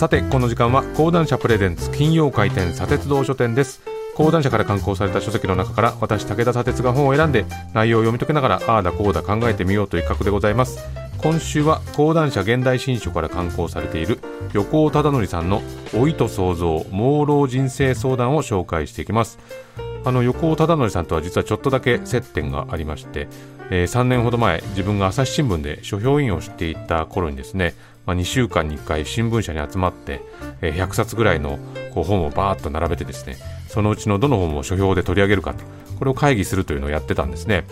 さてこの時間は講談社プレゼンツ金曜回転砂鉄道書店です。講談社から刊行された書籍の中から私武田砂鉄が本を選んで内容を読み解きながらああだこうだ考えてみようという企画でございます。今週は講談社現代新書から刊行されている横尾忠則さんの老いと創造朦朧人生相談を紹介していきます。あの横尾忠則さんとは実はちょっとだけ接点がありまして、えー、3年ほど前自分が朝日新聞で書評員をしていた頃にですねまあ、2週間に1回新聞社に集まって、え100冊ぐらいのこう本をバーッと並べてですねそのうちのどの本を書評で取り上げるかとこれを会議するというのをやってたんですね、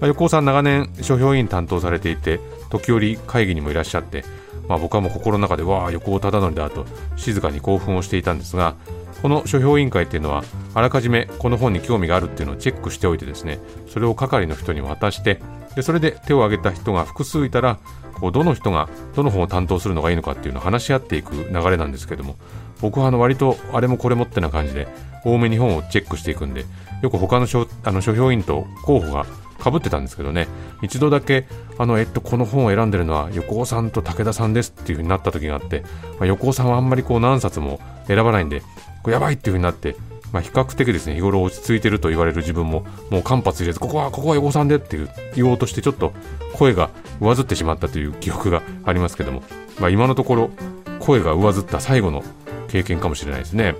まあ、横尾さん長年書評委員担当されていて時折会議にもいらっしゃって、まあ、僕はもう心の中でわあ横尾忠則だと静かに興奮をしていたんですがこの書評委員会っていうのはあらかじめこの本に興味があるっていうのをチェックしておいてですねそれを係の人に渡してでそれで手を挙げた人が複数いたらこうどの人がどの本を担当するのがいいのかっていうのを話し合っていく流れなんですけども僕はあの割とあれもこれもってな感じで多めに本をチェックしていくんでよく他の書あの書評員と候補がかぶってたんですけどね一度だけあの、えっと、この本を選んでるのは横尾さんと武田さんですっていう風になった時があって、まあ、横尾さんはあんまりこう何冊も選ばないんでこれやばいっていう風になってまあ、比較的ですね日頃落ち着いてると言われる自分ももう間髪入れずここはここは横さんでっていう言おうとしてちょっと声が上ずってしまったという記憶がありますけども、まあ、今のところ声が上ずった最後の経験かもしれないですね。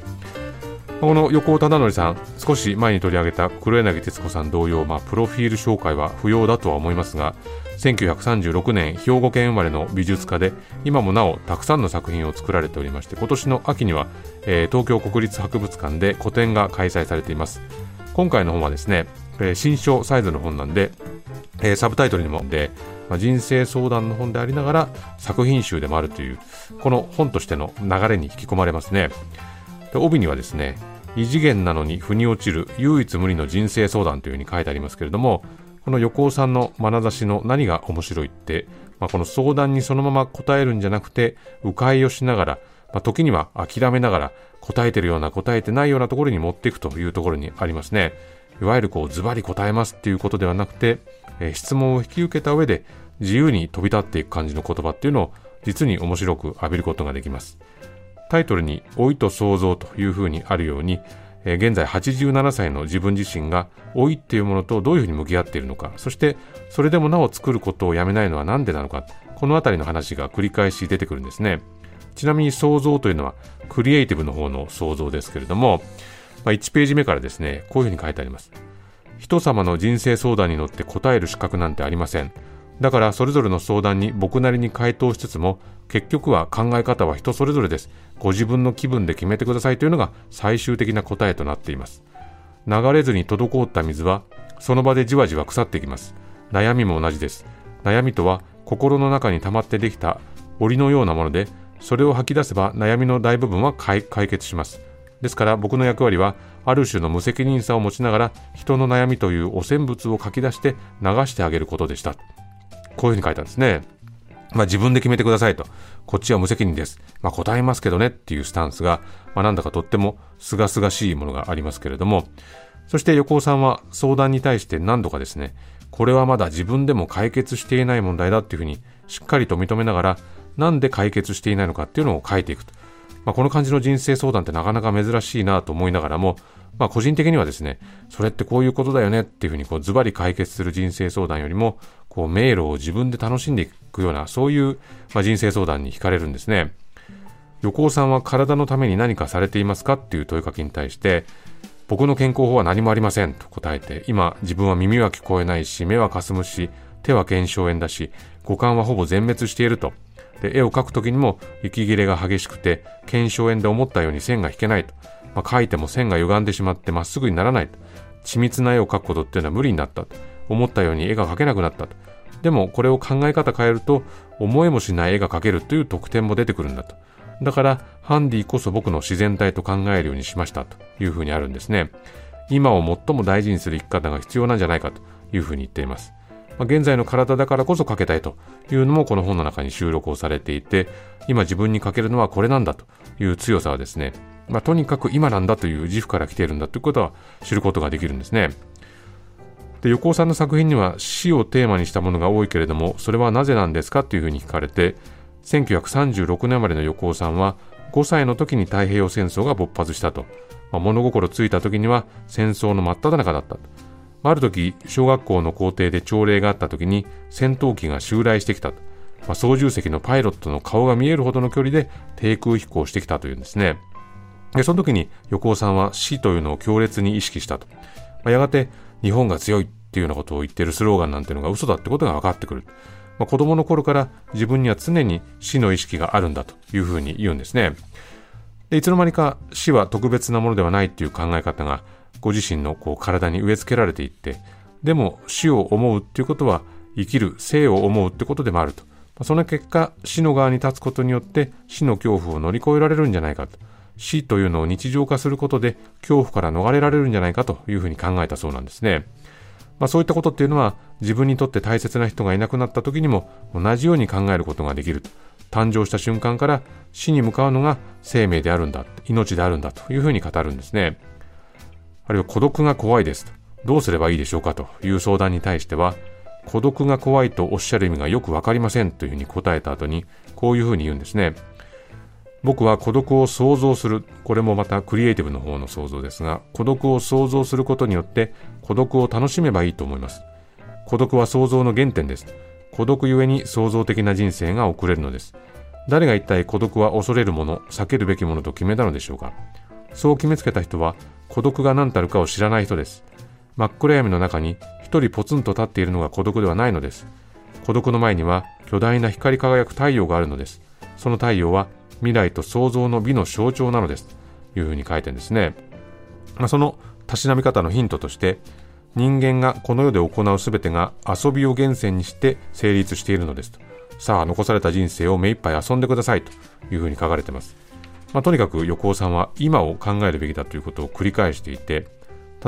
この横尾忠則さん、少し前に取り上げた黒柳徹子さん同様、まあ、プロフィール紹介は不要だとは思いますが、1936年兵庫県生まれの美術家で今もなおたくさんの作品を作られておりまして今年の秋には、えー、東京国立博物館で個展が開催されています。今回の本はですね、えー、新書サイズの本なんで、えー、サブタイトルにもで、まあ、人生相談の本でありながら作品集でもあるというこの本としての流れに引き込まれますね。帯にはですね異次元なのに腑に落ちる唯一無二の人生相談というふうに書いてありますけれどもこの横尾さんの眼差しの何が面白いって、まあ、この相談にそのまま答えるんじゃなくて迂回をしながら、まあ、時には諦めながら答えてるような答えてないようなところに持っていくというところにありますね。いわゆるこうズバリ答えますっていうことではなくて、えー、質問を引き受けた上で自由に飛び立っていく感じの言葉っていうのを実に面白く浴びることができます。タイトルに老いと想像というふうにあるようにえ現在87歳の自分自身が老いっていうものとどういうふうに向き合っているのかそしてそれでもなお作ることをやめないのは何でなのかこの辺りの話が繰り返し出てくるんですね。ちなみに想像というのはクリエイティブの方の想像ですけれども、まあ、1ページ目からですねこういうふうに書いてあります。人様の人生相談に乗って答える資格なんてありません。だからそれぞれの相談に僕なりに回答しつつも結局は考え方は人それぞれです。ご自分の気分で決めてくださいというのが最終的な答えとなっています。流れずに滞った水はその場でじわじわ腐ってきます。悩みも同じです。悩みとは心の中に溜まってできた檻のようなものでそれを吐き出せば悩みの大部分は解決します。ですから僕の役割はある種の無責任さを持ちながら人の悩みという汚染物を書き出して流してあげることでした。こういうふうに書いたんですねまあ、自分で決めてくださいと。こっちは無責任です。まあ、答えますけどねっていうスタンスが、まあ、なんだかとっても清々しいものがありますけれども、そして横尾さんは相談に対して何度かですね、これはまだ自分でも解決していない問題だっていうふうにしっかりと認めながら、なんで解決していないのかっていうのを書いていくと。まあ、この感じの人生相談ってなかなか珍しいなと思いながらも、まあ、個人的にはですね、それってこういうことだよねっていうふうにこうズバリ解決する人生相談よりも、こう迷路を自分で楽しんでいくような、そういう、まあ、人生相談に惹かれるんですね。横尾さんは体のために何かされていますかっていう問いかけに対して、僕の健康法は何もありませんと答えて、今自分は耳は聞こえないし、目はかすむし、手は腱鞘炎だし、五感はほぼ全滅していると。で、絵を描くときにも息切れが激しくて、腱鞘炎で思ったように線が引けないと。まあ、描いても線が歪んでしまってまっすぐにならないと。緻密な絵を描くことっていうのは無理になったと。思ったように絵が描けなくなったと。でもこれを考え方変えると思いもしない絵が描けるという特典も出てくるんだと。だからハンディこそ僕の自然体と考えるようにしましたというふうにあるんですね。今を最も大事にする生き方が必要なんじゃないかというふうに言っています。まあ、現在の体だからこそ描けたいというのもこの本の中に収録をされていて、今自分に描けるのはこれなんだという強さはですね、まあ、とにかく今なんだという自負から来ているんだということは知ることができるんですね。で横尾さんの作品には死をテーマにしたものが多いけれどもそれはなぜなんですかというふうに聞かれて1936年生までの横尾さんは5歳の時に太平洋戦争が勃発したと、まあ、物心ついた時には戦争の真っ只中だったとある時小学校の校庭で朝礼があった時に戦闘機が襲来してきた、まあ、操縦席のパイロットの顔が見えるほどの距離で低空飛行してきたというんですね。でその時に横尾さんは死というのを強烈に意識したと、まあ、やがて日本が強いっていうようなことを言ってるスローガンなんていうのが嘘だってことが分かってくる。まあ、子供の頃から自分には常に死の意識があるんだというふうに言うんですね。でいつの間にか死は特別なものではないっていう考え方がご自身のこう体に植え付けられていってでも死を思うっていうことは生きる生を思うってことでもあると、ま、その結果死の側に立つことによって死の恐怖を乗り越えられるんじゃないかと。死というのを日常化することで恐怖から逃れられるんじゃないかというふうに考えたそうなんですね。まあ、そういったことっていうのは自分にとって大切な人がいなくなった時にも同じように考えることができる誕生した瞬間から死に向かうのが生命であるんだ命であるんだというふうに語るんですねあるいは孤独が怖いですとどうすればいいでしょうかという相談に対しては孤独が怖いとおっしゃる意味がよくわかりませんというふうに答えた後にこういうふうに言うんですね僕は孤独を想像する。これもまたクリエイティブの方の想像ですが、孤独を想像することによって孤独を楽しめばいいと思います。孤独は想像の原点です。孤独ゆえに創造的な人生が送れるのです。誰が一体孤独は恐れるもの、避けるべきものと決めたのでしょうか。そう決めつけた人は孤独が何たるかを知らない人です。真っ暗闇の中に一人ポツンと立っているのが孤独ではないのです。孤独の前には巨大な光り輝く太陽があるのです。その太陽は未来と創造の美の象徴なのですというふうに書いてるんですね、まあ、そのたしなみ方のヒントとして人間がこの世で行う全てが遊びを源泉にして成立しているのですと。さあ残された人生を目いっぱい遊んでくださいと。いうふうに書かれています、まあ、とにかく横尾さんは今を考えるべきだということを繰り返していて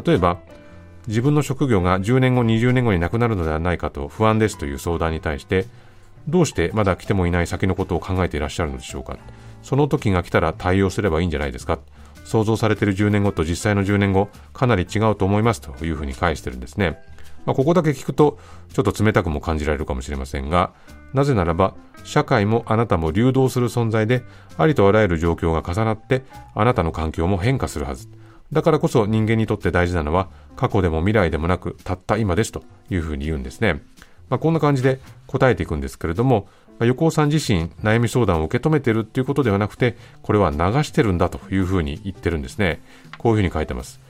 例えば自分の職業が10年後20年後になくなるのではないかと不安ですという相談に対してどうしてまだ来てもいない先のことを考えていらっしゃるのでしょうか。その時が来たら対応すればいいんじゃないですか。想像されている10年後と実際の10年後かなり違うと思いますというふうに返してるんですね、まあ、ここだけ聞くとちょっと冷たくも感じられるかもしれませんがなぜならば社会もあなたも流動する存在でありとあらゆる状況が重なってあなたの環境も変化するはず。だからこそ人間にとって大事なのは過去でも未来でもなくたった今ですというふうに言うんですね。まあ、こんな感じで答えていくんですけれども、横尾さん自身悩み相談を受け止めてるっていうことではなくてこれは流してるんだというふうに言ってるんですね。こういうふうに書いてます。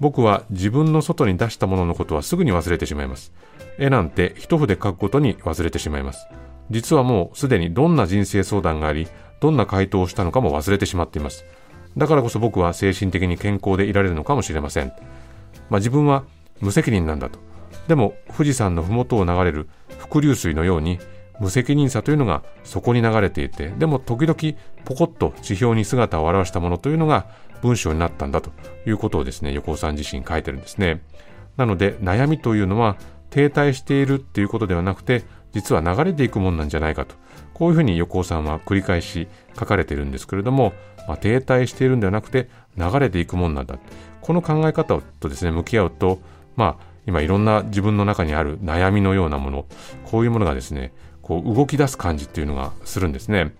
僕は自分の外に出したもののことはすぐに忘れてしまいます。絵なんて一筆書くことに忘れてしまいます。実はもうすでにどんな人生相談がありどんな回答をしたのかも忘れてしまっています。だからこそ僕は精神的に健康でいられるのかもしれません、まあ、自分は無責任なんだと。でも富士山の麓を流れる伏流水のように無責任さというのがそこに流れていてでも時々ポコッと地表に姿を現したものというのが文章になったんだということをですね横尾さん自身書いてるんですね。なので悩みというのは停滞しているっていうことではなくて実は流れていくもんなんじゃないかと。こういうふうに横尾さんは繰り返し書かれているんですけれども、まあ、停滞しているんではなくて流れていくもんなんだこの考え方とですね向き合うとまあ今いろんな自分の中にある悩みのようなもの、こういうものがですね、こう動き出す感じっていうのがするんですね。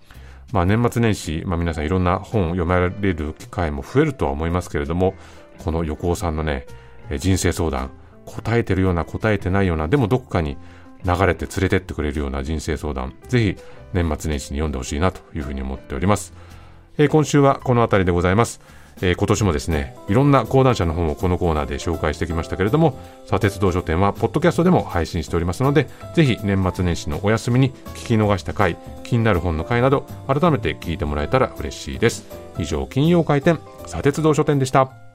まあ年末年始、まあ皆さんいろんな本を読まれる機会も増えるとは思いますけれども、この横尾さんのね、人生相談、答えてるような答えてないような、でもどこかに流れて連れてってくれるような人生相談、ぜひ年末年始に読んでほしいなというふうに思っております。えー、今週はこの辺りでございます。えー、今年もですねいろんな講談社の本をこのコーナーで紹介してきましたけれども砂鉄道書店はポッドキャストでも配信しておりますのでぜひ年末年始のお休みに聞き逃した回気になる本の回など改めて聞いてもらえたら嬉しいです。以上金曜開店砂鉄道書店でした。